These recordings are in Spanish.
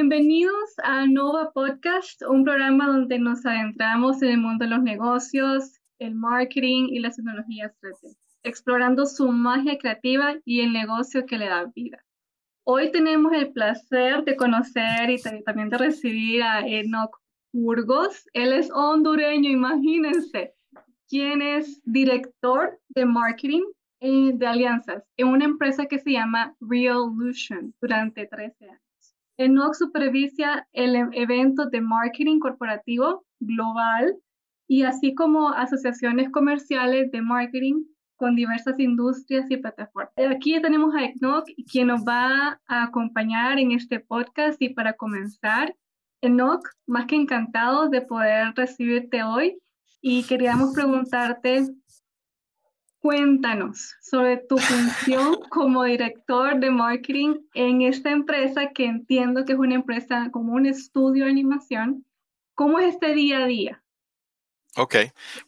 Bienvenidos a Nova Podcast, un programa donde nos adentramos en el mundo de los negocios, el marketing y las tecnologías 3D, explorando su magia creativa y el negocio que le da vida. Hoy tenemos el placer de conocer y también de recibir a Enoch Burgos. Él es hondureño, imagínense, quien es director de marketing eh, de alianzas en una empresa que se llama Reolution durante 13 años. Enoch supervisa el e-, evento de marketing corporativo global y así como asociaciones comerciales de marketing con diversas industrias y plataformas. Aquí tenemos a Enoch, quien nos va a acompañar en este podcast y para comenzar, Enoch, más que encantado de poder recibirte hoy y queríamos preguntarte, cuéntanos sobre tu función como director de marketing en esta empresa que entiendo que es una empresa como un estudio de animación. ¿Cómo es este día a día? Ok,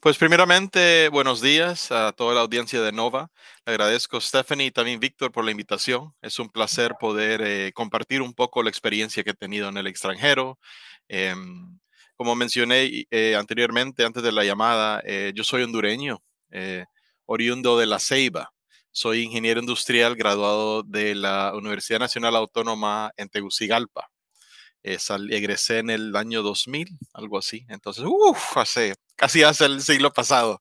pues primeramente buenos días a toda la audiencia de Nova. Le agradezco Stephanie y también Víctor por la invitación. Es un placer poder eh, compartir un poco la experiencia que he tenido en el extranjero. Em, como mencioné eh, anteriormente, antes de la llamada, eh, yo soy hondureño, oriundo de La Ceiba. Soy ingeniero industrial graduado de la Universidad Nacional Autónoma en Tegucigalpa. egresé en el año 2000, algo así. Entonces, uff, hace casi hace el siglo pasado.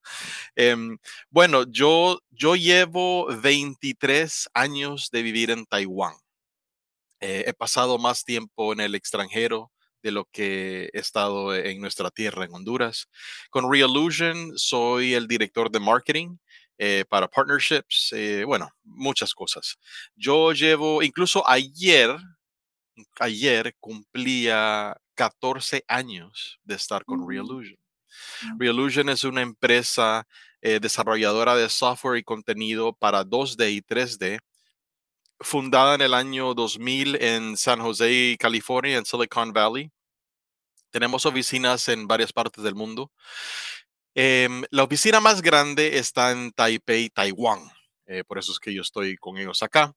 Em, bueno, yo, yo llevo 23 años de vivir en Taiwán. Eh, he pasado más tiempo en el extranjero de lo que he estado en nuestra tierra, en Honduras. Con Reolution soy el director de marketing eh, para partnerships, eh, bueno, muchas cosas. Yo llevo, incluso ayer, ayer cumplía 14 años de estar con mm. Reolution. Reolution es una empresa eh, desarrolladora de software y contenido para 2D y 3D, fundada en el año 2000 en San José, California, en Silicon Valley. Tenemos oficinas en varias partes del mundo. Em, la oficina más grande está en Taipei, Taiwán. Eh, por eso es que yo estoy con ellos acá.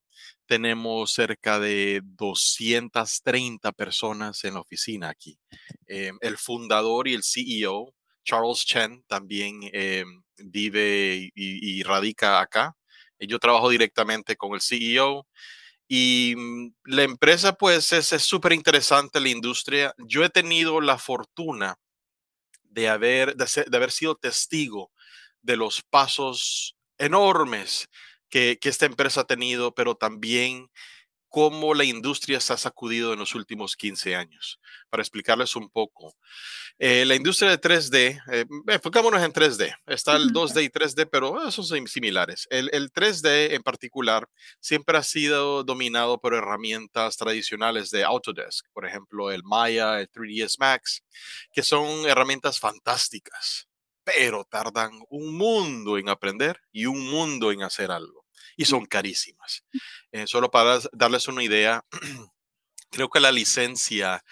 Tenemos cerca de 230 personas en la oficina aquí. Em, el fundador y el CEO Charles Chen también eh, vive y, radica acá. Eh, yo trabajo directamente con el CEO y mm, la empresa pues es súper interesante la industria. Yo he tenido la fortuna de haber, de, haber sido testigo de los pasos enormes que, que, esta empresa ha tenido, pero también cómo la industria se ha sacudido en los últimos 15 años. Para explicarles un poco, eh, la industria de 3D, eh, enfocámonos en 3D, está el 2D y 3D, pero esos son similares. El, el 3D en particular siempre ha sido dominado por herramientas tradicionales de Autodesk, por ejemplo, el Maya, el 3ds Max, que son herramientas fantásticas, pero tardan un mundo en aprender y un mundo en hacer algo y son carísimas. Eh, solo para darles una idea, creo que la licencia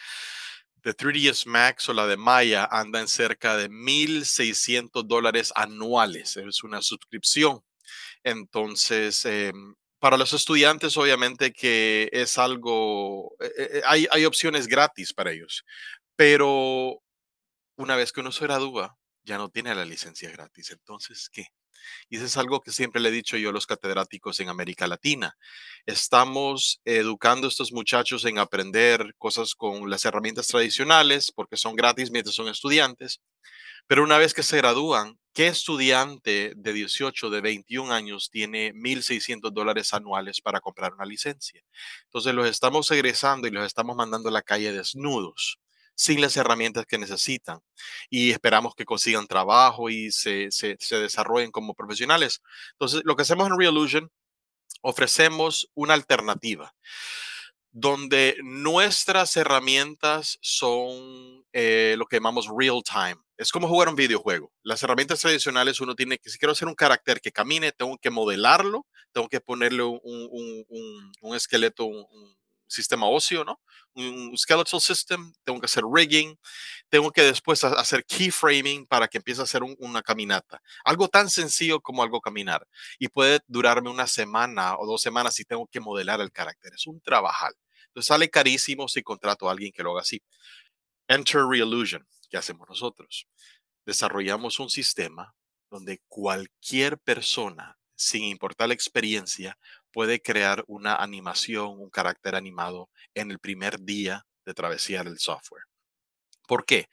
de 3ds Max o la de Maya anda en cerca de 1.600 dólares anuales. Es una suscripción. Entonces, em, para los estudiantes, obviamente que es algo, eh, eh, hay, hay opciones gratis para ellos, pero una vez que uno se gradúa, ya no tiene la licencia gratis. Entonces, ¿qué? Y eso es algo que siempre le he dicho yo a los catedráticos en América Latina. Estamos educando a estos muchachos en aprender cosas con las herramientas tradicionales porque son gratis mientras son estudiantes. Pero una vez que se gradúan, ¿qué estudiante de 18, de 21 años tiene 1.600 dólares anuales para comprar una licencia? Entonces los estamos egresando y los estamos mandando a la calle desnudos sin las herramientas que necesitan y esperamos que consigan trabajo y se, se, desarrollen como profesionales. Entonces, lo que hacemos en Reolution, ofrecemos una alternativa donde nuestras herramientas son eh, lo que llamamos real time. Es como jugar un videojuego. Las herramientas tradicionales uno tiene que, si quiero hacer un carácter que camine, tengo que modelarlo, tengo que ponerle un, un, un, esqueleto, un, sistema óseo, ¿no? Un skeletal system, tengo que hacer rigging, tengo que después hacer keyframing para que empiece a hacer una caminata. Algo tan sencillo como algo caminar. Y puede durarme una semana o dos semanas si tengo que modelar el carácter. Es un trabajal. Entonces sale carísimo si contrato a alguien que lo haga así. Enter Realusion, ¿qué hacemos nosotros? Desarrollamos un sistema donde cualquier persona, sin importar la experiencia, puede crear una animación, un carácter animado en el primer día de travesía del software. ¿Por qué?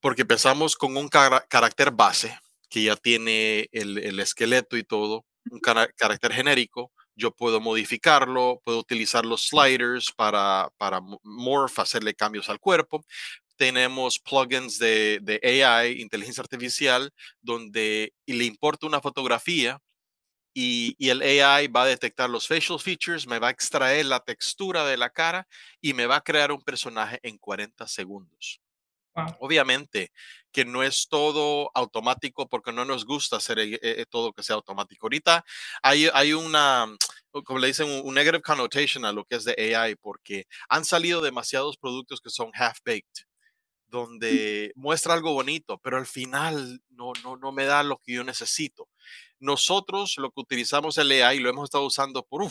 Porque empezamos con un carácter base que ya tiene el, esqueleto y todo, un carácter genérico. Yo puedo modificarlo, puedo utilizar los sliders para, para morph, hacerle cambios al cuerpo. Tenemos plugins de, de AI, inteligencia artificial, donde le importa una fotografía y, el AI va a detectar los facial features, me va a extraer la textura de la cara y me va a crear un personaje en 40 segundos. Obviamente que no es todo automático porque no nos gusta hacer eh, eh, todo que sea automático. Ahorita hay, hay una, como le dicen, un negative connotation a lo que es de AI porque han salido demasiados productos que son half-baked donde muestra algo bonito, pero al final no, no, no me da lo que yo necesito. Nosotros lo que utilizamos el AI lo hemos estado usando por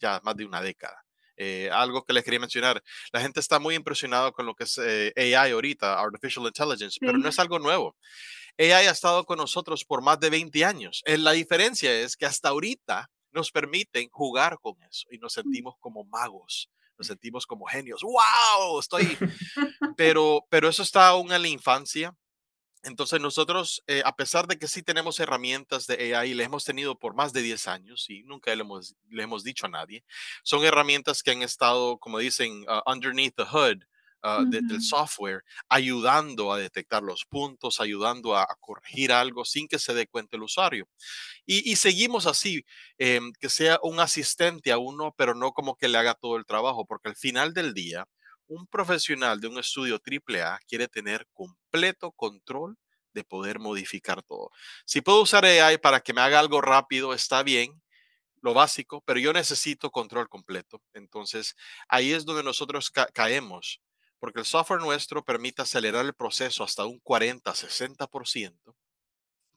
ya más de una década. Eh, algo que les quería mencionar, la gente está muy impresionada con lo que es eh, AI ahorita, Artificial Intelligence, pero no es algo nuevo. AI ha estado con nosotros por más de 20 años. Eh, la diferencia es que hasta ahorita nos permiten jugar con eso y nos sentimos como magos, nos sentimos como genios. ¡Wow! Estoy... Pero, pero eso está aún en la infancia entonces nosotros, eh, a pesar de que sí tenemos herramientas de AI, le hemos tenido por más de 10 años y nunca le hemos, le hemos dicho a nadie, son herramientas que han estado, como dicen, uh, underneath the hood uh, del software, ayudando a detectar los puntos, ayudando a, corregir algo sin que se dé cuenta el usuario. Y, seguimos así, em, que sea un asistente a uno, pero no como que le haga todo el trabajo, porque al final del día, un profesional de un estudio AAA quiere tener completo control de poder modificar todo. Si puedo usar AI para que me haga algo rápido, está bien, lo básico, pero yo necesito control completo. Entonces, ahí es donde nosotros caemos, porque el software nuestro permite acelerar el proceso hasta un 40, 60%,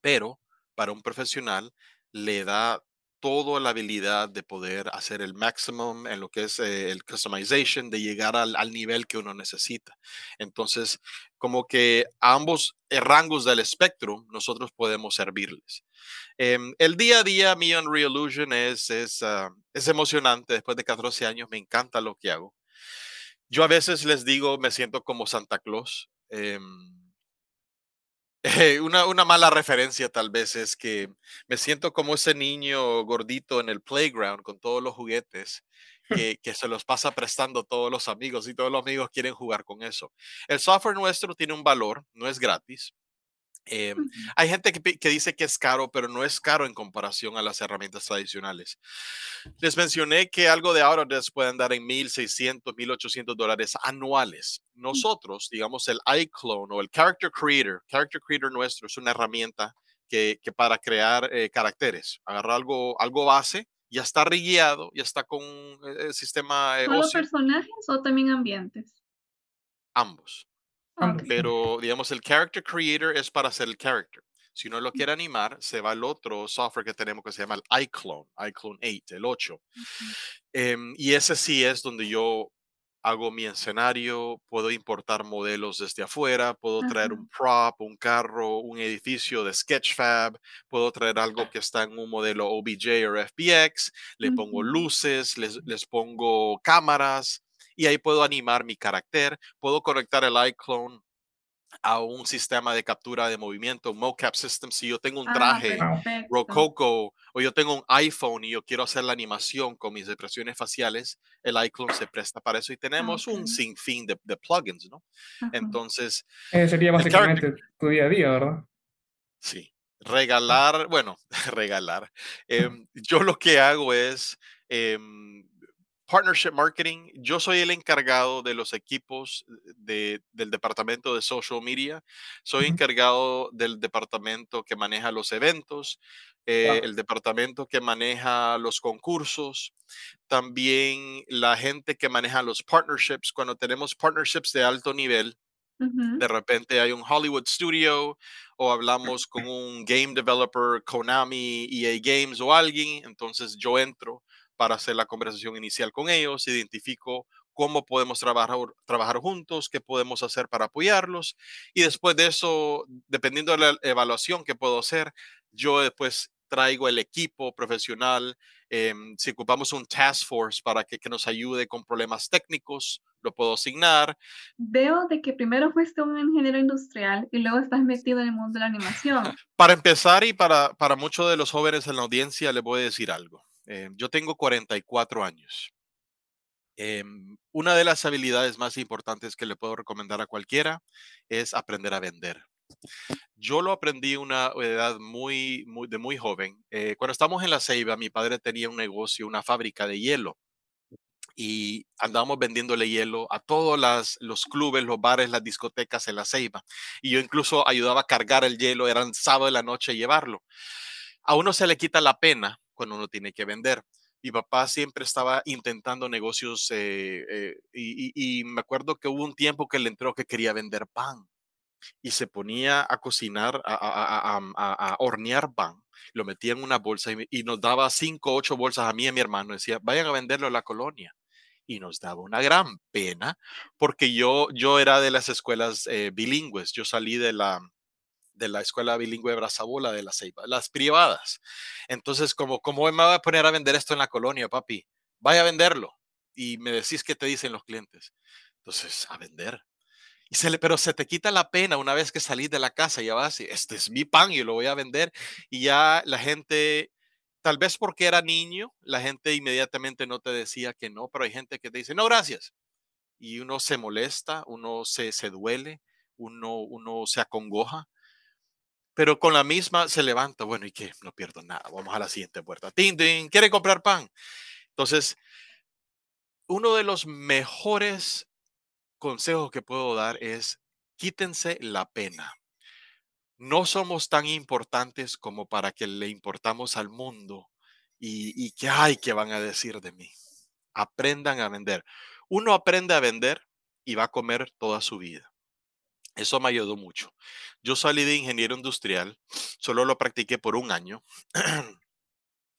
pero para un profesional le da toda la habilidad de poder hacer el maximum en lo que es eh, el customization, de llegar al, nivel que uno necesita. Entonces, como que a ambos rangos del espectro, nosotros podemos servirles. Em, el día a día, mi Unreal Illusion es, es, ah, es emocionante. Después de 14 años, me encanta lo que hago. Yo a veces les digo, me siento como Santa Claus. Em, eh, una, una, mala referencia tal vez es que me siento como ese niño gordito en el playground con todos los juguetes que, que, se los pasa prestando todos los amigos y todos los amigos quieren jugar con eso. El software nuestro tiene un valor, no es gratis. Eh, hay gente que, dice que es caro, pero no es caro en comparación a las herramientas tradicionales. Les mencioné que algo de Autodesk pueden dar en 1.600, 1.800 dólares anuales. Nosotros, digamos, el iClone o el Character Creator, Character Creator nuestro es una herramienta que, para crear eh, caracteres, agarrar algo, algo base, ya está rigueado, ya está con el eh, sistema. ¿Solo personajes o también ambientes? Ambos. Pero, digamos, el character creator es para hacer el character. Si uno lo quiere animar, se va al otro software que tenemos que se llama el iClone, iClone 8, el 8. Em, y ese sí es donde yo hago mi escenario, puedo importar modelos desde afuera, puedo traer un prop, un carro, un edificio de Sketchfab, puedo traer algo que está en un modelo OBJ o FBX, le pongo luces, les, les pongo cámaras, y ahí puedo animar mi carácter, puedo conectar el iClone a un sistema de captura de movimiento, un mocap system. Si yo tengo un ah, traje Rococo o yo tengo un iPhone y yo quiero hacer la animación con mis expresiones faciales, el iClone se presta para eso y tenemos un sinfín de, de plugins, ¿no? Entonces... Eh, sería básicamente tu día a día, ¿verdad? Sí. Regalar, bueno, regalar. Em, yo lo que hago es... Em, Partnership Marketing, yo soy el encargado de los equipos del departamento de social media. Soy encargado del departamento que maneja los eventos, eh, el departamento que maneja los concursos, también la gente que maneja los partnerships. Cuando tenemos partnerships de alto nivel, de repente hay un Hollywood Studio o hablamos con un game developer, Konami, EA Games o alguien, entonces yo entro para hacer la conversación inicial con ellos, identifico cómo podemos trabajar, trabajar juntos, qué podemos hacer para apoyarlos. Y después de eso, dependiendo de la evaluación que puedo hacer, yo después traigo el equipo profesional. Em, si ocupamos un task force para que, que, nos ayude con problemas técnicos, lo puedo asignar. Veo de que primero fuiste un ingeniero industrial y luego estás metido en el mundo de la animación. Para empezar y para, para muchos de los jóvenes en la audiencia, les voy a decir algo. Eh, yo tengo 44 años. Eh, una de las habilidades más importantes que le puedo recomendar a cualquiera es aprender a vender. Yo lo aprendí una edad muy, muy, de muy joven. Eh, cuando estamos en La Ceiba, mi padre tenía un negocio, una fábrica de hielo. Y andábamos vendiéndole hielo a todos los clubes, los bares, las discotecas en La Ceiba. Y yo incluso ayudaba a cargar el hielo, eran sábado de la noche llevarlo. A uno se le quita la pena cuando uno tiene que vender. Mi papá siempre estaba intentando negocios eh, eh, y, y, me acuerdo que hubo un tiempo que le entró que quería vender pan y se ponía a cocinar, a, a, a, a hornear pan. Lo metía en una bolsa y, y, nos daba cinco, ocho bolsas a mí y a mi hermano. Decía, vayan a venderlo a la colonia. Y nos daba una gran pena porque yo, yo era de las escuelas eh, bilingües. Yo salí de la, de la escuela bilingüe Brazabola de la Ceiba, las privadas. Entonces, como, ¿cómo me voy a poner a vender esto en la colonia, papi? Vaya a venderlo. Y me decís qué te dicen los clientes. Entonces, a vender. Y pero se te quita la pena una vez que salís de la casa, ya vas, este es mi pan, y lo voy a vender. Y ya la gente, tal vez porque era niño, la gente inmediatamente no te decía que no, pero hay gente que te dice, no, gracias. Y uno se molesta, uno se, se duele, uno, uno se acongoja pero con la misma se levanta, bueno, ¿y qué? No pierdo nada, vamos a la siguiente puerta. Tin, tin, ¿quiere comprar pan? Entonces, uno de los mejores consejos que puedo dar es quítense la pena. No somos tan importantes como para que le importamos al mundo y, y que, ay, ¿qué van a decir de mí? Aprendan a vender. Uno aprende a vender y va a comer toda su vida. Eso me ayudó mucho. Yo salí de ingeniero industrial, solo lo practiqué por un año.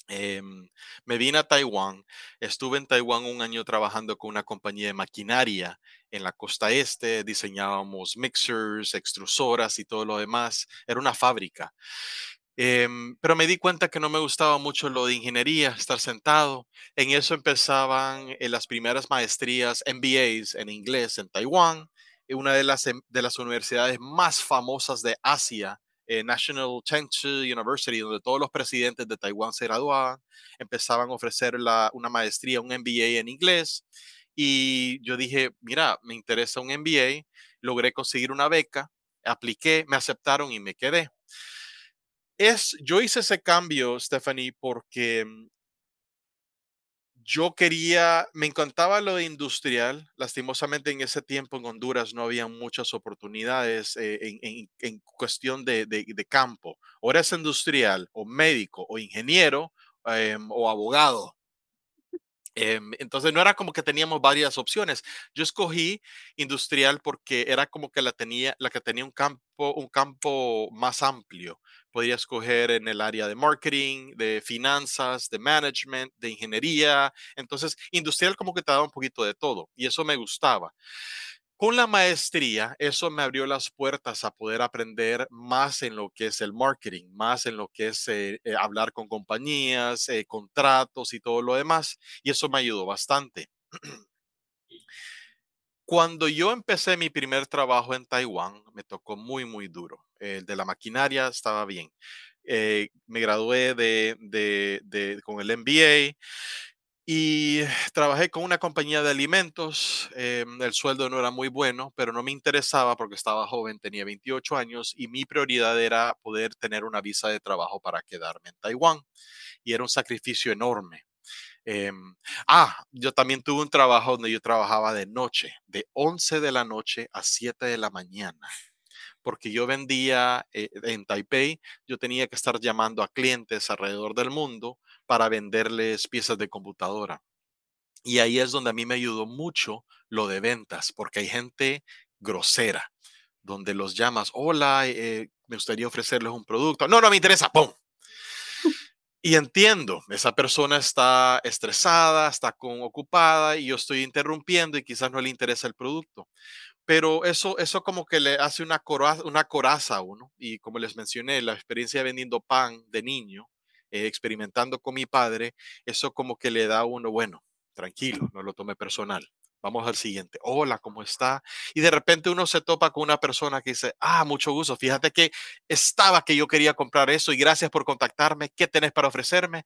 Em, me vine a Taiwán, estuve en Taiwán un año trabajando con una compañía de maquinaria en la costa este, diseñábamos mixers, extrusoras y todo lo demás, era una fábrica. Em, pero me di cuenta que no me gustaba mucho lo de ingeniería, estar sentado. En eso empezaban eh, las primeras maestrías, MBAs en inglés en Taiwán una de las, em, de las universidades más famosas de Asia, eh, National Chengchi University, donde todos los presidentes de Taiwán se graduaban, empezaban a ofrecer la, una maestría, un MBA en inglés. Y yo dije, mira, me interesa un MBA, logré conseguir una beca, apliqué, me aceptaron y me quedé. Es, yo hice ese cambio, Stephanie, porque mm, yo quería, me encantaba lo de industrial. Lastimosamente en ese tiempo en Honduras no había muchas oportunidades eh, en, cuestión de, campo. O eres industrial, o médico, o ingeniero, em, o abogado. Em, entonces no era como que teníamos varias opciones. Yo escogí industrial porque era como que la tenía, la que tenía un campo, un campo más amplio. Podía escoger en el área de marketing, de finanzas, de management, de ingeniería. Entonces, industrial como que te daba un poquito de todo y eso me gustaba. Con la maestría, eso me abrió las puertas a poder aprender más en lo que es el marketing, más en lo que es eh, eh, hablar con compañías, eh, contratos y todo lo demás. Y eso me ayudó bastante. Cuando yo empecé mi primer trabajo en Taiwán, me tocó muy, muy duro. El de la maquinaria estaba bien. me gradué de, de, con el MBA y trabajé con una compañía de alimentos. Em, el sueldo no era muy bueno, pero no me interesaba porque estaba joven, tenía 28 años y mi prioridad era poder tener una visa de trabajo para quedarme en Taiwán. Y era un sacrificio enorme. Em, ah, yo también tuve un trabajo donde yo trabajaba de noche, de 11 de la noche a 7 de la mañana porque yo vendía eh, en Taipei, yo tenía que estar llamando a clientes alrededor del mundo para venderles piezas de computadora. Y ahí es donde a mí me ayudó mucho lo de ventas, porque hay gente grosera, donde los llamas, hola, eh, me gustaría ofrecerles un producto. No, no me interesa, ¡pum! Y entiendo, esa persona está estresada, está con, ocupada y yo estoy interrumpiendo y quizás no le interesa el producto. Pero eso, eso como que le hace una, una coraza a uno. Y como les mencioné, la experiencia de vendiendo pan de niño, eh, experimentando con mi padre, eso como que le da a uno, bueno, tranquilo, no lo tome personal. Vamos al siguiente. Hola, ¿cómo está? Y de repente uno se topa con una persona que dice, ah, mucho gusto. Fíjate que estaba que yo quería comprar eso y gracias por contactarme. ¿Qué tenés para ofrecerme?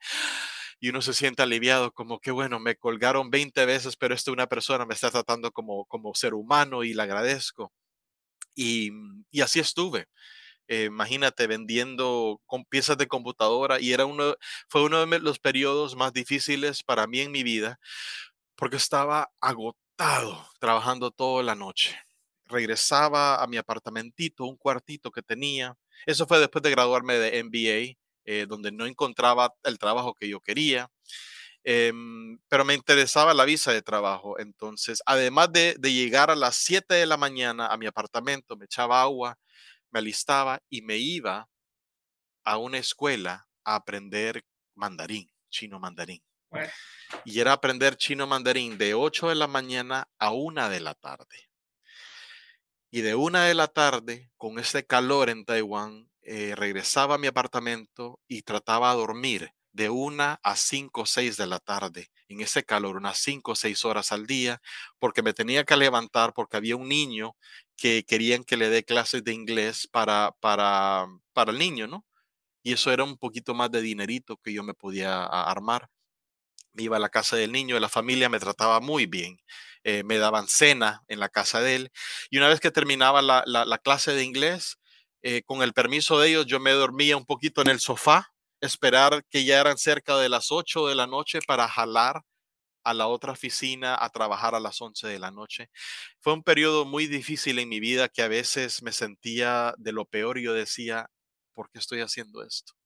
Y uno se siente aliviado, como que bueno, me colgaron 20 veces, pero esta una persona me está tratando como, como ser humano y le agradezco. Y, y así estuve. Eh, imagínate vendiendo con piezas de computadora y era uno, fue uno de los periodos más difíciles para mí en mi vida porque estaba agotado trabajando toda la noche. Regresaba a mi apartamentito, un cuartito que tenía. Eso fue después de graduarme de MBA, eh, donde no encontraba el trabajo que yo quería. Em, pero me interesaba la visa de trabajo. Entonces, además de, de llegar a las 7 de la mañana a mi apartamento, me echaba agua, me alistaba y me iba a una escuela a aprender mandarín, chino mandarín. Y era aprender chino mandarín de 8 de la mañana a 1 de la tarde. Y de 1 de la tarde, con ese calor en Taiwán, eh, regresaba a mi apartamento y trataba de dormir de 1 a 5 o 6 de la tarde, en ese calor, unas 5 o 6 horas al día, porque me tenía que levantar porque había un niño que querían que le dé clases de inglés para, para, para el niño, ¿no? Y eso era un poquito más de dinerito que yo me podía armar. Iba a la casa del niño, la familia me trataba muy bien. Eh, me daban cena en la casa de él. Y una vez que terminaba la, la, clase de inglés, eh, con el permiso de ellos, yo me dormía un poquito en el sofá, esperar que ya eran cerca de las 8 de la noche para jalar a la otra oficina a trabajar a las 11 de la noche. Fue un periodo muy difícil en mi vida que a veces me sentía de lo peor y yo decía, ¿por qué estoy haciendo esto?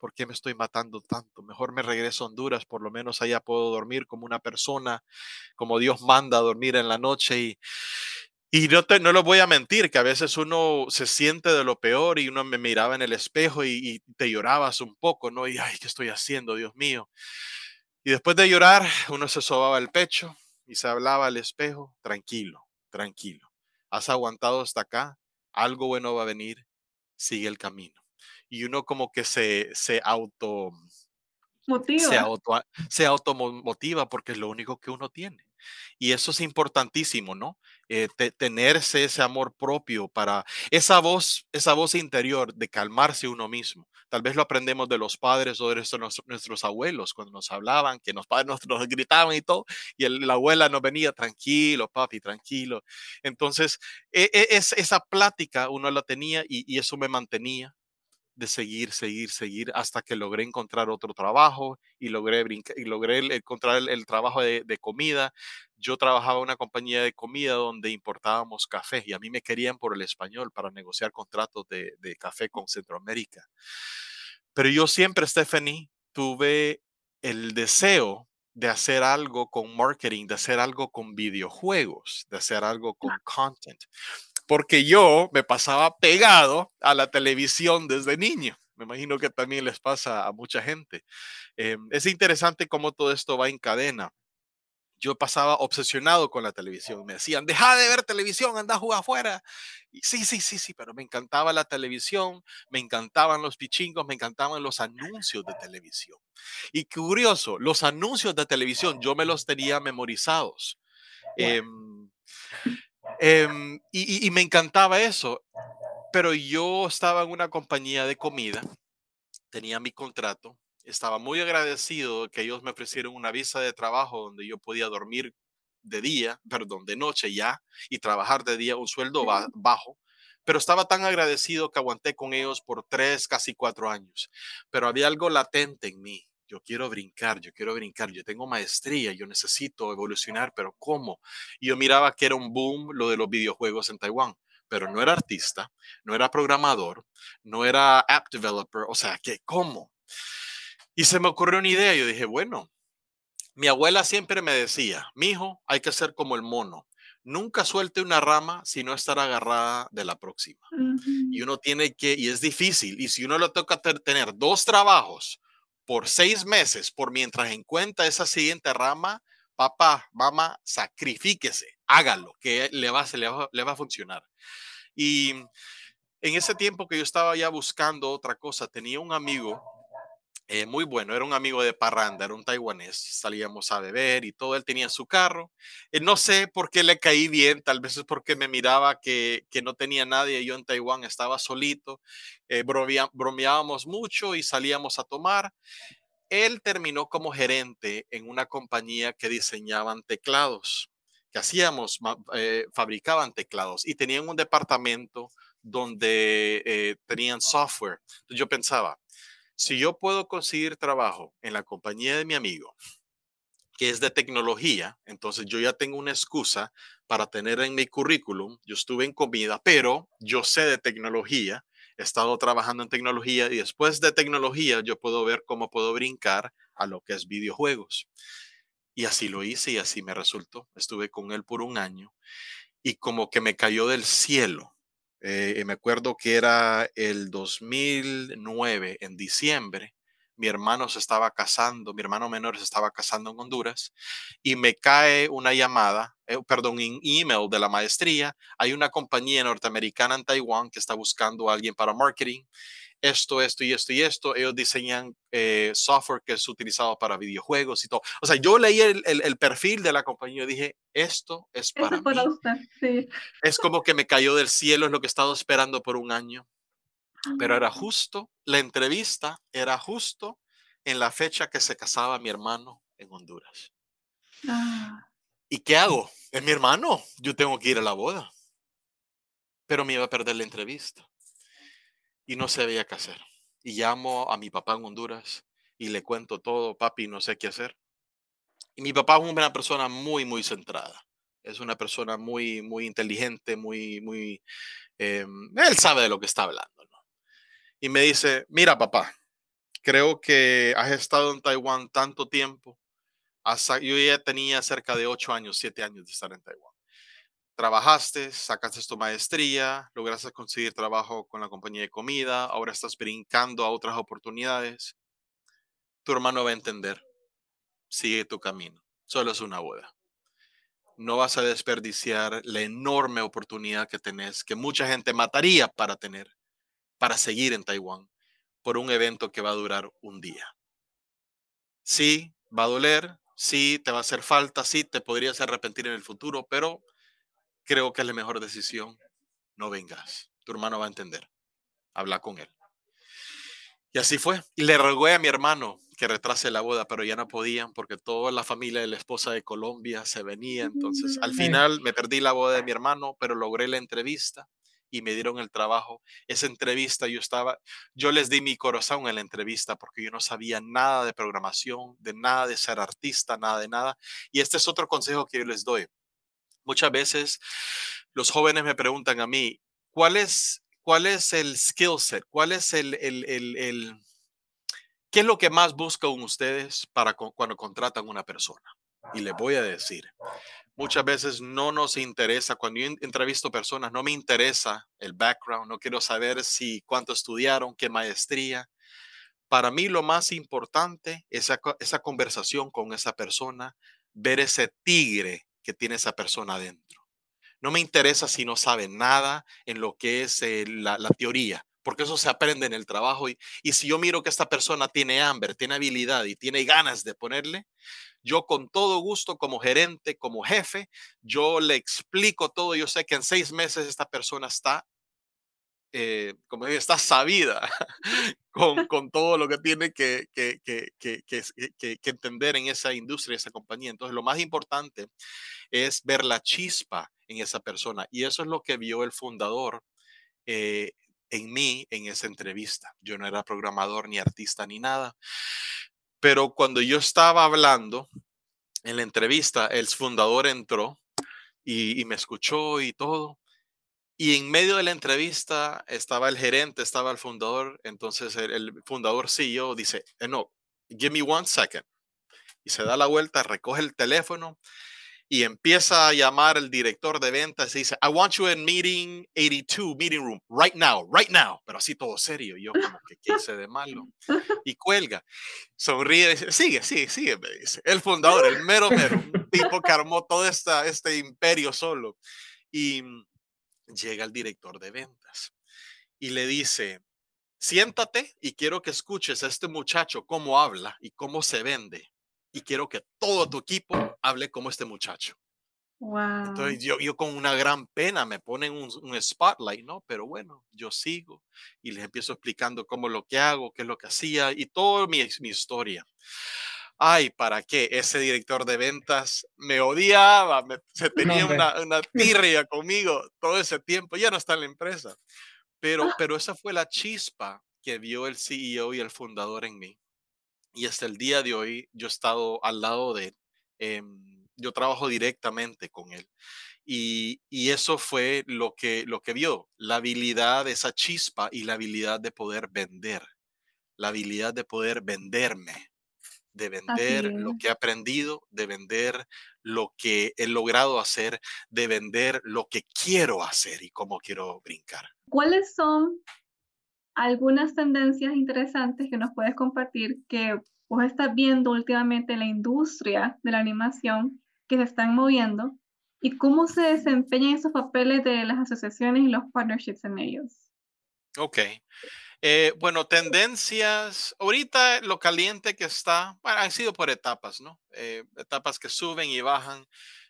¿Por qué me estoy matando tanto? Mejor me regreso a Honduras, por lo menos allá puedo dormir como una persona, como Dios manda a dormir en la noche y, y no, te, no lo voy a mentir, que a veces uno se siente de lo peor y uno me miraba en el espejo y, y, te llorabas un poco, ¿no? Y, ay, ¿qué estoy haciendo, Dios mío? Y después de llorar, uno se sobaba el pecho y se hablaba al espejo, tranquilo, tranquilo. Has aguantado hasta acá, algo bueno va a venir, sigue el camino. Y uno como que se, se auto... Motiva. Se, auto, se automotiva porque es lo único que uno tiene. Y eso es importantísimo, ¿no? Eh, tenerse ese amor propio para esa voz, esa voz interior de calmarse uno mismo. Tal vez lo aprendemos de los padres o de nuestros, nuestros abuelos cuando nos hablaban, que los padres nos, gritaban y todo, y la abuela nos venía, tranquilo, papi, tranquilo. Entonces, e, e, es, esa plática uno la tenía y, y eso me mantenía de seguir, seguir, seguir hasta que logré encontrar otro trabajo y logré, y logré encontrar el, trabajo de, comida. Yo trabajaba en una compañía de comida donde importábamos café y a mí me querían por el español para negociar contratos de, de café con Centroamérica. Pero yo siempre, Stephanie, tuve el deseo de hacer algo con marketing, de hacer algo con videojuegos, de hacer algo con content porque yo me pasaba pegado a la televisión desde niño. Me imagino que también les pasa a mucha gente. Eh, es interesante cómo todo esto va en cadena. Yo pasaba obsesionado con la televisión. Me decían, deja de ver televisión, anda a jugar afuera. Y sí, sí, sí, sí, pero me encantaba la televisión, me encantaban los pichingos, me encantaban los anuncios de televisión. Y curioso, los anuncios de televisión yo me los tenía memorizados. Eh, Em, y, me encantaba eso, pero yo estaba en una compañía de comida, tenía mi contrato, estaba muy agradecido que ellos me ofrecieron una visa de trabajo donde yo podía dormir de día, perdón, de noche ya, y trabajar de día un sueldo bajo, pero estaba tan agradecido que aguanté con ellos por tres, casi cuatro años, pero había algo latente en mí yo quiero brincar, yo quiero brincar, yo tengo maestría, yo necesito evolucionar, pero ¿cómo? Y yo miraba que era un boom lo de los videojuegos en Taiwán, pero no era artista, no era programador, no era app developer, o sea, ¿qué? ¿Cómo? Y se me ocurrió una idea, yo dije, bueno, mi abuela siempre me decía, mi hijo, hay que ser como el mono. Nunca suelte una rama si no estar agarrada de la próxima. Y uno tiene que, y es difícil, y si uno le toca tener dos trabajos, por seis meses, por mientras encuentra esa siguiente rama, papá, mamá, sacrifíquese, hágalo, que le va, va, le va a funcionar. Y en ese tiempo que yo estaba ya buscando otra cosa, tenía un amigo eh, muy bueno, era un amigo de parranda, era un taiwanés, salíamos a beber y todo, él tenía su carro. Eh, no sé por qué le caí bien, tal vez es porque me miraba que, que no tenía nadie, yo en Taiwán estaba solito, eh, bromeábamos mucho y salíamos a tomar. Él terminó como gerente en una compañía que diseñaban teclados, que hacíamos, fabricaban teclados y tenían un departamento donde tenían software. Yo pensaba, si yo puedo conseguir trabajo en la compañía de mi amigo, que es de tecnología, entonces yo ya tengo una excusa para tener en mi currículum, yo estuve en comida, pero yo sé de tecnología, he estado trabajando en tecnología y después de tecnología yo puedo ver cómo puedo brincar a lo que es videojuegos. Y así lo hice y así me resultó. Estuve con él por un año y como que me cayó del cielo eh, me acuerdo que era el 2009, en diciembre, mi hermano se estaba casando, mi hermano menor se estaba casando en Honduras y me cae una llamada, eh, perdón, un email de la maestría. Hay una compañía norteamericana en Taiwán que está buscando a alguien para marketing esto, esto y esto y esto. Ellos diseñan eh, software que es utilizado para videojuegos y todo. O sea, yo leí el, el, perfil de la compañía y dije, esto es para, para Usted, sí. Es como que me cayó del cielo, es lo que he estado esperando por un año. Pero era ah. justo, la entrevista era justo en la fecha que se casaba mi hermano en Honduras. Ah. ¿Y qué hago? Es mi hermano, yo tengo que ir a la boda. Pero me iba a perder la entrevista y no sabía qué hacer. Y llamo a mi papá en Honduras y le cuento todo, papi, no sé qué hacer. Y mi papá es una persona muy, muy centrada. Es una persona muy, muy inteligente, muy, muy... Em, él sabe de lo que está hablando. Y me dice, mira papá, creo que has estado en Taiwán tanto tiempo. Hasta, yo ya tenía cerca de ocho años, siete años de estar en Taiwán trabajaste, sacaste tu maestría, lograste conseguir trabajo con la compañía de comida, ahora estás brincando a otras oportunidades. Tu hermano va a entender. Sigue tu camino. Solo es una boda. No vas a desperdiciar la enorme oportunidad que tenés, que mucha gente mataría para tener, para seguir en Taiwán, por un evento que va a durar un día. Sí, va a doler, sí, te va a hacer falta, sí, te podrías arrepentir en el futuro, pero creo que es la mejor decisión. No vengas. Tu hermano va a entender. Habla con él. Y así fue. Y le rogué a mi hermano que retrase la boda, pero ya no podían porque toda la familia de la esposa de Colombia se venía. Entonces, al final me perdí la boda de mi hermano, pero logré la entrevista y me dieron el trabajo. Esa entrevista yo estaba, yo les di mi corazón en la entrevista porque yo no sabía nada de programación, de nada de ser artista, nada de nada. Y este es otro consejo que yo les doy. Muchas veces los jóvenes me preguntan a mí, ¿cuál es, cuál es el skill set? ¿Cuál es el, el, el, qué es lo que más buscan ustedes para cuando contratan una persona? Y les voy a decir, muchas veces no nos interesa, cuando yo entrevisto personas, no me interesa el background, no quiero saber si cuánto estudiaron, qué maestría. Para mí lo más importante es esa, conversación con esa persona, ver ese tigre que tiene esa persona adentro. No me interesa si no sabe nada en lo que es eh, la, teoría, porque eso se aprende en el trabajo. Y, y si yo miro que esta persona tiene hambre, tiene habilidad y tiene ganas de ponerle, yo con todo gusto como gerente, como jefe, yo le explico todo. Yo sé que en seis meses esta persona está eh, como digo, está sabida con, con, todo lo que tiene que, que, que, que, entender en esa industria, esa compañía. Entonces, lo más importante es ver la chispa en esa persona. Y eso es lo que vio el fundador eh, en mí en esa entrevista. Yo no era programador, ni artista, ni nada. Pero cuando yo estaba hablando en la entrevista, el fundador entró y, me escuchó y todo. Y en medio de la entrevista estaba el gerente, estaba el fundador. Entonces el, fundador CEO dice, eh, no, give me one second. Y se da la vuelta, recoge el teléfono y empieza a llamar el director de ventas y dice, I want you in meeting 82, meeting room, right now, right now, pero así todo serio. yo como que, ¿qué hice de malo? Y cuelga, sonríe, dice, sigue, sigue, sigue, me dice. El fundador, el mero mero, un tipo que armó todo esta, este imperio solo. Y llega el director de ventas y le dice, siéntate y quiero que escuches a este muchacho cómo habla y cómo se vende y quiero que todo tu equipo hable como este muchacho. Wow. Entonces yo, yo con una gran pena me ponen un, un, spotlight, ¿no? Pero bueno, yo sigo y les empiezo explicando cómo lo que hago, qué es lo que hacía y toda mi, mi historia. Ay, ¿para qué? Ese director de ventas me odiaba, me, se tenía una, una tirria conmigo todo ese tiempo, ya no está en la empresa. Pero, ah. pero esa fue la chispa que vio el CEO y el fundador en mí y hasta el día de hoy yo he estado al lado de él. Em, yo trabajo directamente con él. Y, y, eso fue lo que, lo que vio, la habilidad, esa chispa y la habilidad de poder vender, la habilidad de poder venderme, de vender lo que he aprendido, de vender lo que he logrado hacer, de vender lo que quiero hacer y cómo quiero brincar. ¿Cuáles son algunas tendencias interesantes que nos puedes compartir que vos estás viendo últimamente en la industria de la animación que se están moviendo y cómo se desempeñan esos papeles de las asociaciones y los partnerships en ellos. Ok. Eh, bueno, tendencias, ahorita lo caliente que está, bueno, han sido por etapas, ¿no? Eh, etapas que suben y bajan.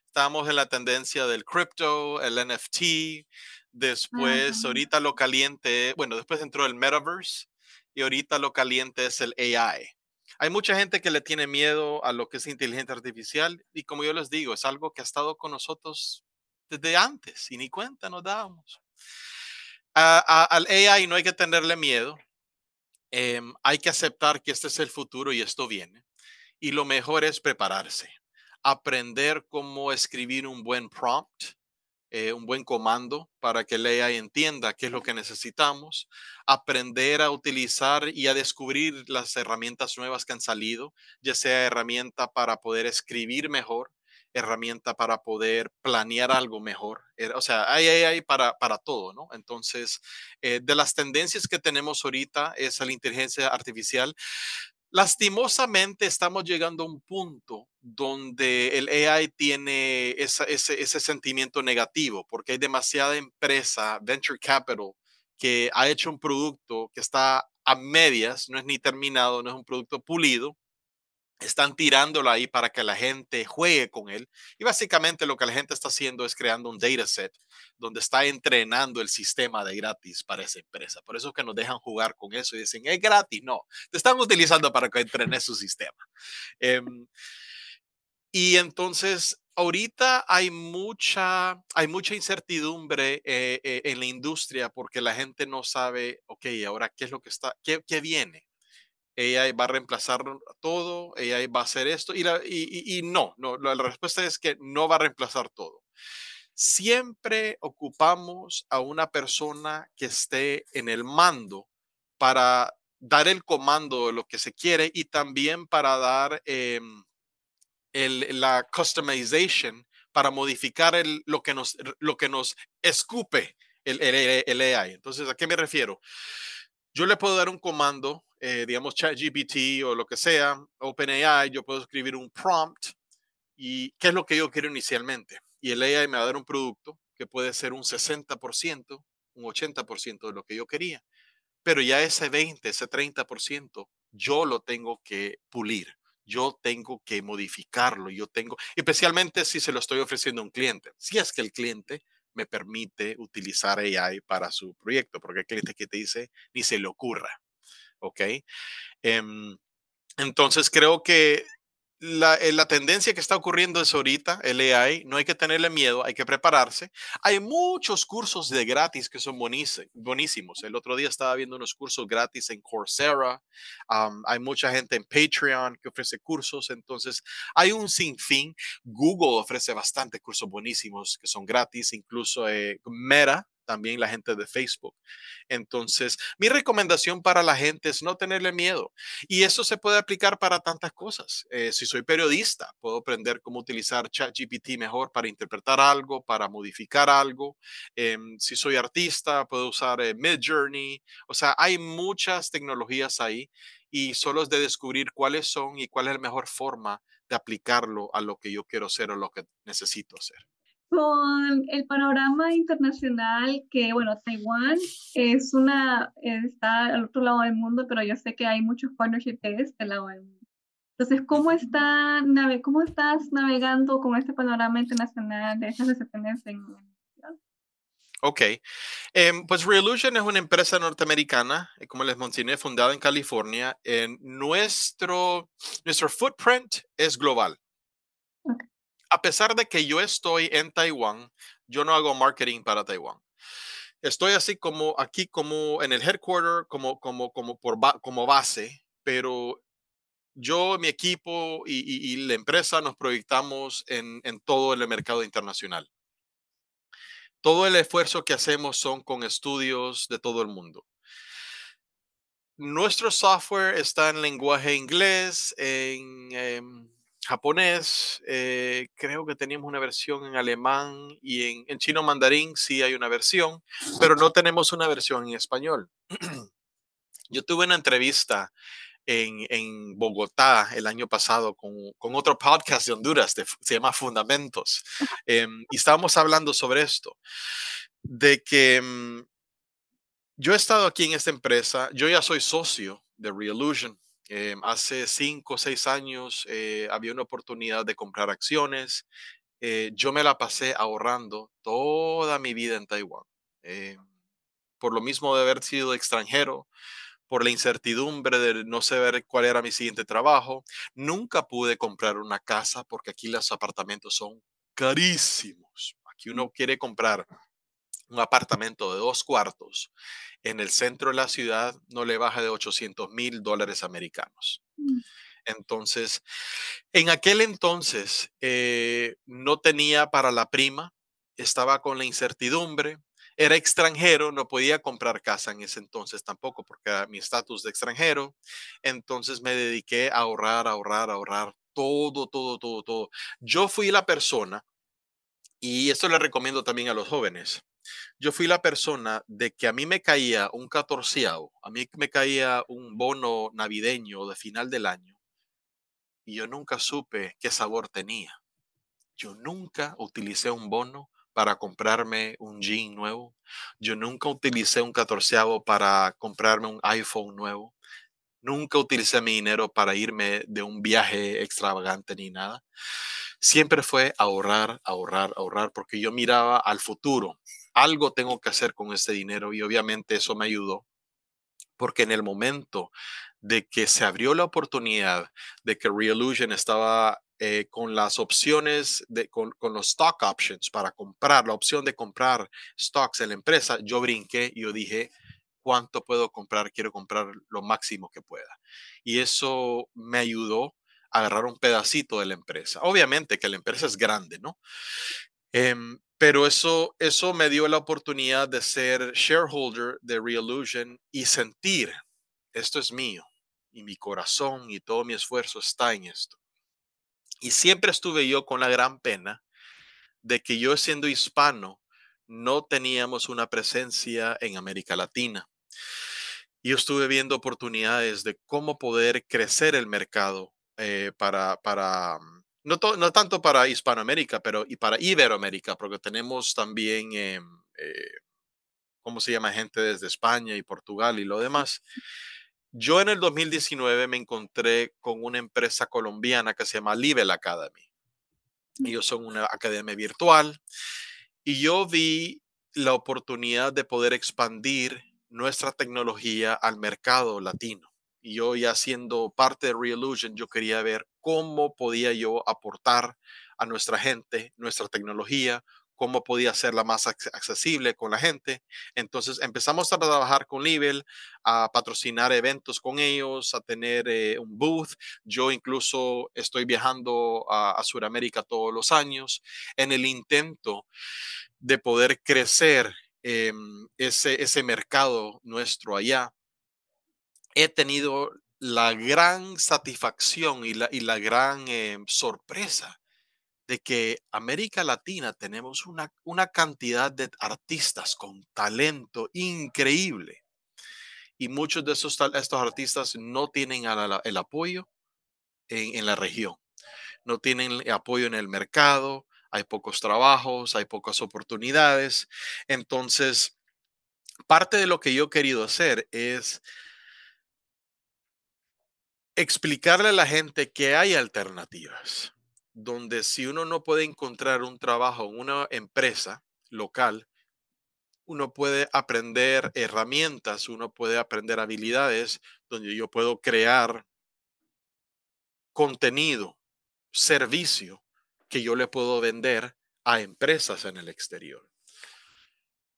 Estamos en la tendencia del crypto, el NFT, Después, ahorita lo caliente, bueno, después entró el metaverse y ahorita lo caliente es el AI. Hay mucha gente que le tiene miedo a lo que es inteligencia artificial y como yo les digo, es algo que ha estado con nosotros desde antes y ni cuenta nos dábamos. al AI no hay que tenerle miedo. Em, hay que aceptar que este es el futuro y esto viene. Y lo mejor es prepararse, aprender cómo escribir un buen prompt, eh, un buen comando para que lea y entienda qué es lo que necesitamos, aprender a utilizar y a descubrir las herramientas nuevas que han salido, ya sea herramienta para poder escribir mejor, herramienta para poder planear algo mejor. Eh, o sea, hay, hay, para, para todo, ¿no? Entonces, eh, de las tendencias que tenemos ahorita es la inteligencia artificial. Lastimosamente estamos llegando a un punto donde el AI tiene ese, ese, sentimiento negativo porque hay demasiada empresa, venture capital, que ha hecho un producto que está a medias, no es ni terminado, no es un producto pulido, están tirándolo ahí para que la gente juegue con él. Y básicamente lo que la gente está haciendo es creando un dataset donde está entrenando el sistema de gratis para esa empresa. Por eso es que nos dejan jugar con eso y dicen, es gratis. No, te están utilizando para que entrenes su sistema. Em, y entonces, ahorita hay mucha, hay mucha incertidumbre eh, eh, en la industria porque la gente no sabe, ok, ahora qué es lo que está, qué, qué viene AI va a reemplazar todo, AI va a hacer esto, y, no, no, la respuesta es que no va a reemplazar todo. Siempre ocupamos a una persona que esté en el mando para dar el comando de lo que se quiere y también para dar em, la customization, para modificar lo, que nos, lo que nos escupe el, el AI. Entonces, ¿a qué me refiero? Yo le puedo dar un comando eh, digamos, ChatGPT o lo que sea, OpenAI, yo puedo escribir un prompt y qué es lo que yo quiero inicialmente. Y el AI me va a dar un producto que puede ser un 60%, un 80% de lo que yo quería. Pero ya ese 20, ese 30%, yo lo tengo que pulir. Yo tengo que modificarlo. Yo tengo, especialmente si se lo estoy ofreciendo a un cliente. Si es que el cliente me permite utilizar AI para su proyecto, porque hay clientes que te dice ni se le ocurra. ¿Ok? Em, entonces creo que eh, la, tendencia que está ocurriendo es ahorita, el AI, no hay que tenerle miedo, hay que prepararse. Hay muchos cursos de gratis que son buenísimos. El otro día estaba viendo unos cursos gratis en Coursera, hay mucha gente en Patreon que ofrece cursos, entonces hay un sinfín. Google ofrece bastante cursos buenísimos que son gratis, incluso eh, Meta también la gente de Facebook. Entonces, mi recomendación para la gente es no tenerle miedo. Y eso se puede aplicar para tantas cosas. Eh, si soy periodista, puedo aprender cómo utilizar ChatGPT mejor para interpretar algo, para modificar algo. Em, si soy artista, puedo usar eh, Midjourney. O sea, hay muchas tecnologías ahí y solo es de descubrir cuáles son y cuál es la mejor forma de aplicarlo a lo que yo quiero hacer o lo que necesito hacer. Con el panorama internacional, que bueno, Taiwán es una, está al otro lado del mundo, pero yo sé que hay muchos partnerships de este lado del mundo. Entonces, ¿cómo, está, ¿cómo estás navegando con este panorama internacional de esas decisiones en Ok, em, pues Reolution es una empresa norteamericana, eh, como les mencioné, fundada en California. Nuestro, nuestro footprint es global. A pesar de que yo estoy en Taiwán, yo no hago marketing para Taiwán. Estoy así como aquí, como en el headquarter, como, como, como, por como base, pero yo, mi equipo y, la empresa nos proyectamos en, en todo el mercado internacional todo el esfuerzo que hacemos son con estudios de todo el mundo. Nuestro software está en lenguaje inglés, en em, japonés, eh, creo que teníamos una versión en alemán y en, chino mandarín sí hay una versión, pero no tenemos una versión en español. Yo tuve una entrevista en, Bogotá el año pasado con, otro podcast de Honduras, se llama Fundamentos, em, y estábamos hablando sobre esto, de que mm, yo he estado aquí en esta empresa, yo ya soy socio de Reillusion. Em, hace cinco o seis años eh, había una oportunidad de comprar acciones. Eh, yo me la pasé ahorrando toda mi vida en Taiwán. Em, por lo mismo de haber sido extranjero, por la incertidumbre de no saber cuál era mi siguiente trabajo. Nunca pude comprar una casa porque aquí los apartamentos son carísimos. Aquí uno quiere comprar un apartamento de dos cuartos en el centro de la ciudad, no le baja de 800 mil dólares americanos. Mm. Entonces, en aquel entonces eh, no tenía para la prima, estaba con la incertidumbre, era extranjero, no podía comprar casa en ese entonces tampoco porque era mi estatus de extranjero. Entonces me dediqué a ahorrar, ahorrar, ahorrar, todo, todo, todo, todo. Yo fui la persona, y esto le recomiendo también a los jóvenes, yo fui la persona de que a mí me caía un catorceavo, a mí me caía un bono navideño de final del año, y yo nunca supe qué sabor tenía. Yo nunca utilicé un bono para comprarme un jean nuevo. Yo nunca utilicé un catorceavo para comprarme un iPhone nuevo. Nunca utilicé mi dinero para irme de un viaje extravagante ni nada. Siempre fue ahorrar, ahorrar, ahorrar, porque yo miraba al futuro. Algo tengo que hacer con este dinero y obviamente eso me ayudó, porque en el momento de que se abrió la oportunidad de que Reillusion estaba eh, con las opciones, de, con, los stock options para comprar, la opción de comprar stocks en la empresa, yo brinqué y yo dije, ¿cuánto puedo comprar? Quiero comprar lo máximo que pueda. Y eso me ayudó a agarrar un pedacito de la empresa. Obviamente que la empresa es grande, ¿no? Em, pero eso, eso me dio la oportunidad de ser shareholder de Reillusion y sentir, esto es mío y mi corazón y todo mi esfuerzo está en esto. Y siempre estuve yo con la gran pena de que yo siendo hispano no teníamos una presencia en América Latina. Yo estuve viendo oportunidades de cómo poder crecer el mercado eh, para, para no, no, tanto para Hispanoamérica, pero y para Iberoamérica, porque tenemos también, em, eh, ¿cómo se llama? Gente desde España y Portugal y lo demás. Yo en el 2019 me encontré con una empresa colombiana que se llama Level Academy. Ellos son una academia virtual y yo vi la oportunidad de poder expandir nuestra tecnología al mercado latino. Y yo ya siendo parte de Reillusion, yo quería ver cómo podía yo aportar a nuestra gente, nuestra tecnología, cómo podía hacerla más accesible con la gente. Entonces empezamos a trabajar con Level, a patrocinar eventos con ellos, a tener eh, un booth. Yo incluso estoy viajando a, a Sudamérica todos los años en el intento de poder crecer em, ese, ese mercado nuestro allá, he tenido la gran satisfacción y la, y la gran em, sorpresa de que América Latina tenemos una, una cantidad de artistas con talento increíble. Y muchos de esos, estos artistas no tienen el apoyo en, en la región, no tienen apoyo en el mercado, hay pocos trabajos, hay pocas oportunidades. Entonces, parte de lo que yo he querido hacer es explicarle a la gente que hay alternativas, donde si uno no puede encontrar un trabajo en una empresa local, uno puede aprender herramientas, uno puede aprender habilidades donde yo puedo crear contenido, servicio que yo le puedo vender a empresas en el exterior.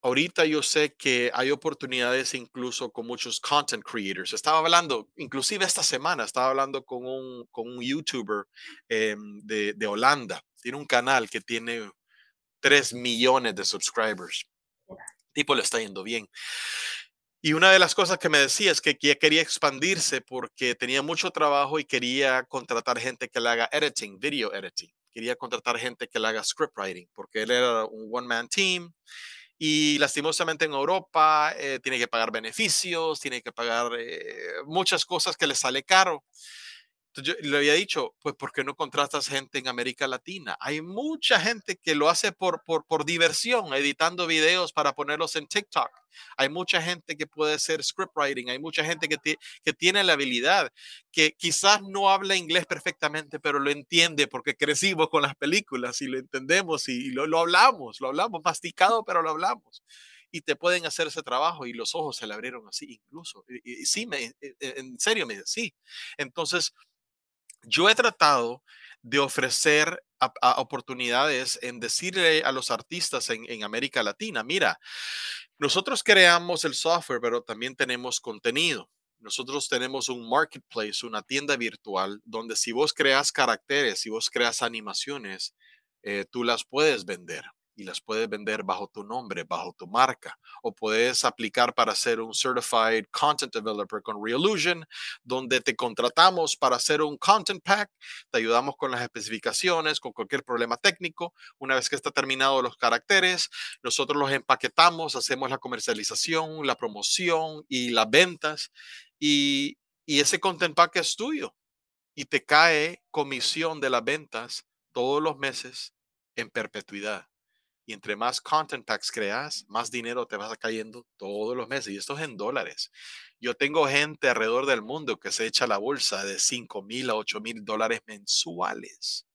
Ahorita yo sé que hay oportunidades incluso con muchos content creators. Estaba hablando, inclusive esta semana, estaba hablando con un, con un youtuber em, de, de Holanda. Tiene un canal que tiene 3 millones de subscribers. tipo le está yendo bien. Y una de las cosas que me decía es que quería expandirse porque tenía mucho trabajo y quería contratar gente que le haga editing, video editing. Quería contratar gente que le haga script writing porque él era un one-man team y lastimosamente en Europa eh, tiene que pagar beneficios, tiene que pagar eh, muchas cosas que le sale caro. Entonces yo le había dicho, pues, ¿por qué no contratas gente en América Latina? Hay mucha gente que lo hace por, por, por diversión, editando videos para ponerlos en TikTok. Hay mucha gente que puede hacer script writing, hay mucha gente que, que tiene la habilidad, que quizás no habla inglés perfectamente, pero lo entiende porque crecimos con las películas y lo entendemos y, lo, lo hablamos, lo hablamos masticado, pero lo hablamos y te pueden hacer ese trabajo y los ojos se le abrieron así incluso. Y, sí, me, e, e, en serio me sí. Entonces, yo he tratado de ofrecer oportunidades en decirle a los artistas en, América Latina, mira, nosotros creamos el software, pero también tenemos contenido. Nosotros tenemos un marketplace, una tienda virtual, donde si vos creas caracteres, si vos creas animaciones, eh, tú las puedes vender y las puedes vender bajo tu nombre, bajo tu marca, o puedes aplicar para ser un Certified Content Developer con Realusion, donde te contratamos para hacer un Content Pack, te ayudamos con las especificaciones, con cualquier problema técnico. Una vez que está terminado los caracteres, nosotros los empaquetamos, hacemos la comercialización, la promoción y las ventas, y, y ese Content Pack es tuyo y te cae comisión de las ventas todos los meses en perpetuidad. Y entre más content packs creas, más dinero te vas cayendo todos los meses. Y esto es en dólares. Yo tengo gente alrededor del mundo que se echa la bolsa de 5 mil a 8 mil dólares mensuales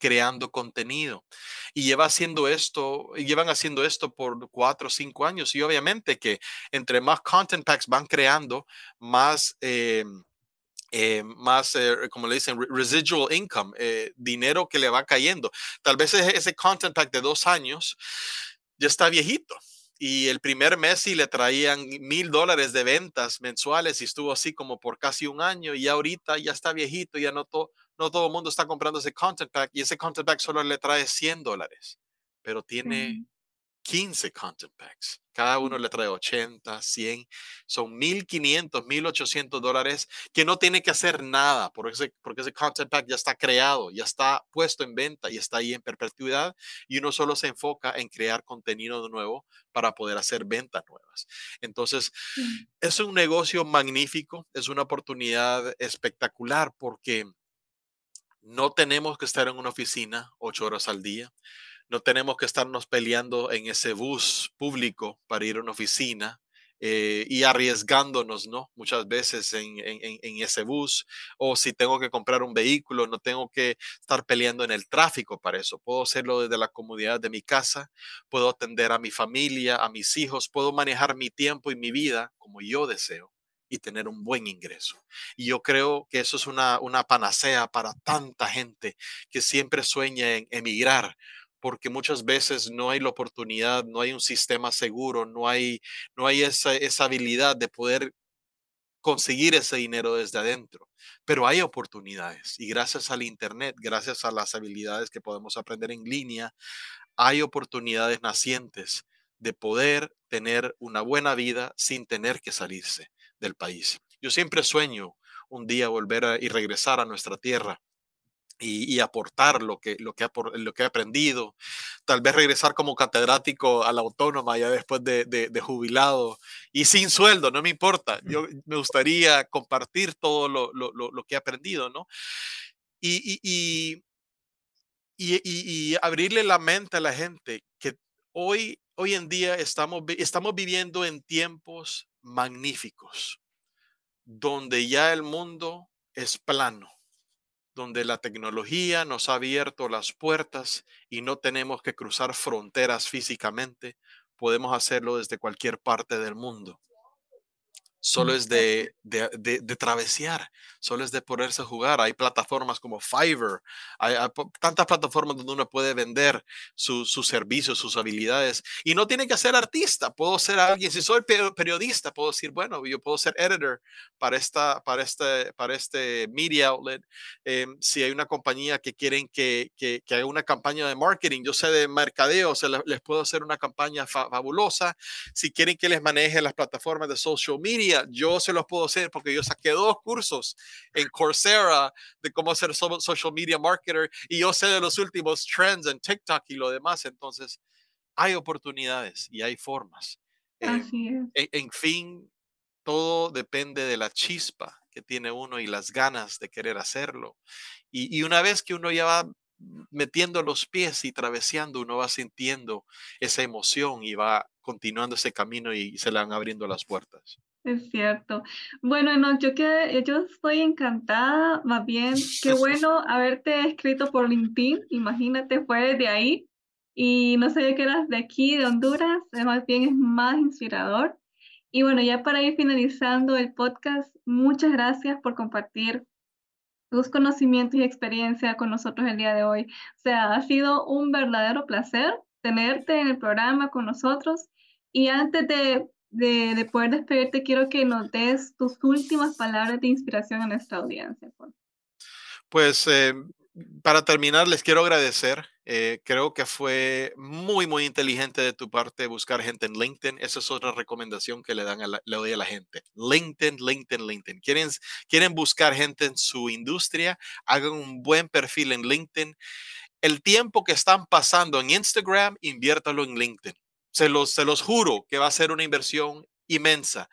creando contenido. Y lleva haciendo esto, llevan haciendo esto por cuatro o cinco años. Y obviamente que entre más content packs van creando, más em, eh, más, eh, como le dicen, residual income, eh, dinero que le va cayendo. Tal vez ese content pack de dos años ya está viejito y el primer mes sí le traían mil dólares de ventas mensuales y estuvo así como por casi un año y ahorita ya está viejito, ya no, no todo el mundo está comprando ese content pack y ese content pack solo le trae 100 dólares, pero tiene 15 content packs. Cada uno le trae 80, 100, son 1500, 1800 dólares que no tiene que hacer nada porque ese, porque ese content pack ya está creado, ya está puesto en venta y está ahí en perpetuidad y uno solo se enfoca en crear contenido nuevo para poder hacer ventas nuevas. Entonces, es un negocio magnífico, es una oportunidad espectacular porque no tenemos que estar en una oficina ocho horas al día no tenemos que estarnos peleando en ese bus público para ir a una oficina eh, y arriesgándonos, ¿no? Muchas veces en, ese bus, o si tengo que comprar un vehículo, no tengo que estar peleando en el tráfico para eso. Puedo hacerlo desde la comodidad de mi casa, puedo atender a mi familia, a mis hijos, puedo manejar mi tiempo y mi vida como yo deseo y tener un buen ingreso. Y yo creo que eso es una, una panacea para tanta gente que siempre sueña en emigrar porque muchas veces no hay la oportunidad, no hay un sistema seguro, no hay, no hay esa, esa habilidad de poder conseguir ese dinero desde adentro. Pero hay oportunidades y gracias al Internet, gracias a las habilidades que podemos aprender en línea, hay oportunidades nacientes de poder tener una buena vida sin tener que salirse del país. Yo siempre sueño un día volver y regresar a nuestra tierra y, aportar lo que, lo, que lo que he aprendido. Tal vez regresar como catedrático a la autónoma ya después de, jubilado y sin sueldo, no me importa. Yo me gustaría compartir todo lo, que he aprendido, ¿no? Y, y, y, abrirle la mente a la gente que hoy, hoy en día estamos, estamos viviendo en tiempos magníficos, donde ya el mundo es plano donde la tecnología nos ha abierto las puertas y no tenemos que cruzar fronteras físicamente, podemos hacerlo desde cualquier parte del mundo solo es de, de, de, travesear, solo es de ponerse a jugar. Hay plataformas como Fiverr, hay, tantas plataformas donde uno puede vender sus servicios, sus habilidades. Y no tiene que ser artista, puedo ser alguien, si soy periodista, puedo decir, bueno, yo puedo ser editor para, esta, para, este, para este media outlet. Em, si hay una compañía que quieren que, que, que, haga una campaña de marketing, yo sé de mercadeo, se les, les puedo hacer una campaña fabulosa. Si quieren que les maneje las plataformas de social media, yo se los puedo hacer porque yo saqué dos cursos en Coursera de cómo ser social media marketer y yo sé de los últimos trends en TikTok y lo demás. Entonces, hay oportunidades y hay formas. Em, en, fin, todo depende de la chispa que tiene uno y las ganas de querer hacerlo. Y, y, una vez que uno ya va metiendo los pies y traveseando, uno va sintiendo esa emoción y va continuando ese camino y se le van abriendo las puertas. Es cierto. Bueno, no, yo que yo estoy encantada, más bien, qué bueno haberte escrito por LinkedIn, imagínate, fue de ahí y no sabía que eras de aquí, de Honduras, más bien es más inspirador. Y bueno, ya para ir finalizando el podcast, muchas gracias por compartir tus conocimientos y experiencia con nosotros el día de hoy. O sea, ha sido un verdadero placer tenerte en el programa con nosotros. Y antes de de, poder despedirte, quiero que nos tus últimas palabras de inspiración a nuestra audiencia. Pues eh, para terminar, les quiero agradecer. Eh, creo que fue muy, muy inteligente de tu parte buscar gente en LinkedIn. Esa es otra recomendación que le, dan a le doy a la gente. LinkedIn, LinkedIn, LinkedIn. ¿Quieren, quieren buscar gente en su industria, hagan un buen perfil en LinkedIn. El tiempo que están pasando en Instagram, inviértalo en LinkedIn. Se los, se los juro que va a ser una inversión inmensa,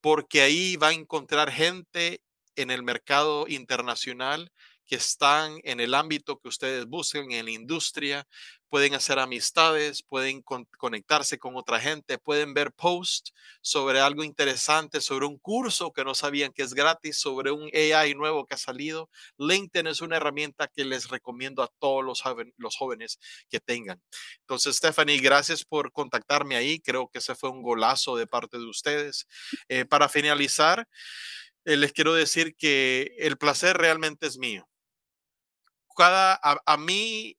porque ahí va a encontrar gente en el mercado internacional que están en el ámbito que ustedes buscan, en la industria, pueden hacer amistades, pueden conectarse con otra gente, pueden ver posts sobre algo interesante, sobre un curso que no sabían que es gratis, sobre un AI nuevo que ha salido. LinkedIn es una herramienta que les recomiendo a todos los, jóvenes que tengan. Entonces, Stephanie, gracias por contactarme ahí. Creo que ese fue un golazo de parte de ustedes. Eh, para finalizar, eh, les quiero decir que el placer realmente es mío. Cada, a mí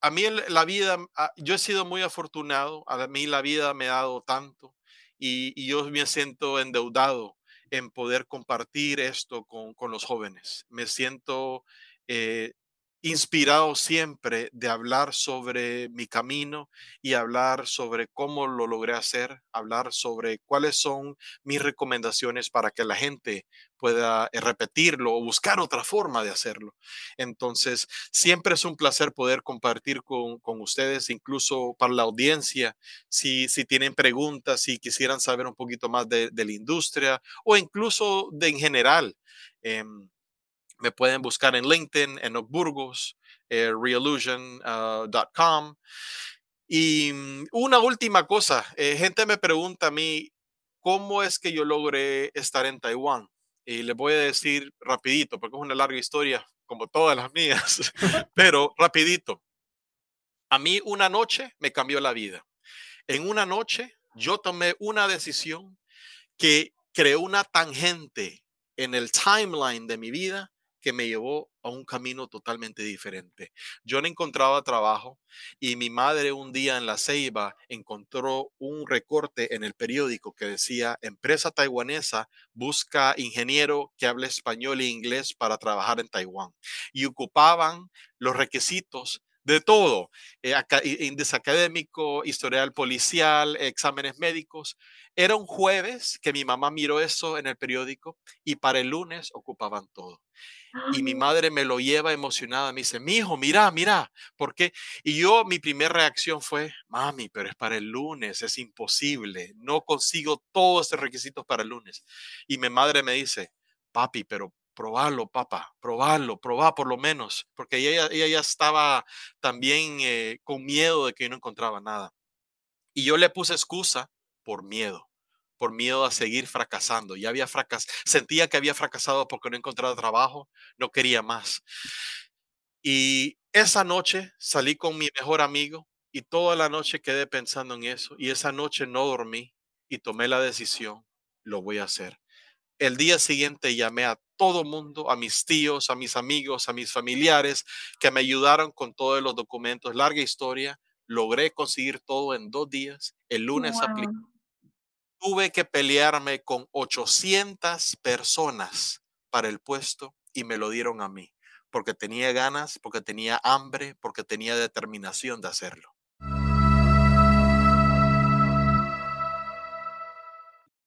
a mí la vida, yo he sido muy afortunado, a mí la vida me ha dado tanto y, yo me siento endeudado en poder compartir esto con, con los jóvenes. Me siento eh, inspirado siempre de hablar sobre mi camino y hablar sobre cómo lo logré hacer, hablar sobre cuáles son mis recomendaciones para que la gente pueda eh, repetirlo o buscar otra forma de hacerlo. Entonces, siempre es un placer poder compartir con, ustedes, incluso para la audiencia, si, si tienen preguntas, si quisieran saber un poquito más de, la industria o incluso de en general. Em, me pueden buscar en LinkedIn, en Burgos, eh, reallusion.com. y mm, una última cosa, eh, gente me pregunta a mí, ¿cómo es que yo logré estar en Taiwán? Y les voy a decir rapidito, porque es una larga historia, como todas las mías, pero rapidito. A mí una noche me cambió la vida. En una noche yo tomé una decisión que creó una tangente en el timeline de mi vida que me llevó a un camino totalmente diferente. Yo no encontraba trabajo y mi madre un día en la Ceiba encontró un recorte en el periódico que decía, empresa taiwanesa busca ingeniero que hable español e inglés para trabajar en Taiwán. Y ocupaban los requisitos de todo, eh, índice académico, historial policial, exámenes médicos. Era un jueves que mi mamá miró eso en el periódico y para el lunes ocupaban todo. Y mi madre me lo lleva emocionada, me dice, mi hijo, mira, mira, ¿por qué? Y yo, mi primera reacción fue, mami, pero es para el lunes, es imposible, no consigo todos estos requisitos para el lunes. Y mi madre me dice, papi, pero probarlo, papá, probarlo, probar por lo menos, porque ella, ella ya estaba también eh, con miedo de que no encontraba nada. Y yo le puse excusa por miedo, por miedo a seguir fracasando. Ya había fracasado, sentía que había fracasado porque no encontraba trabajo, no quería más. Y esa noche salí con mi mejor amigo y toda la noche quedé pensando en eso y esa noche no dormí y tomé la decisión, lo voy a hacer. El día siguiente llamé a todo mundo, a mis tíos, a mis amigos, a mis familiares, que me ayudaron con todos los documentos. Larga historia. Logré conseguir todo en dos días. El lunes Tuve que pelearme con 800 personas para el puesto y me lo dieron a mí, porque tenía ganas, porque tenía hambre, porque tenía determinación de hacerlo.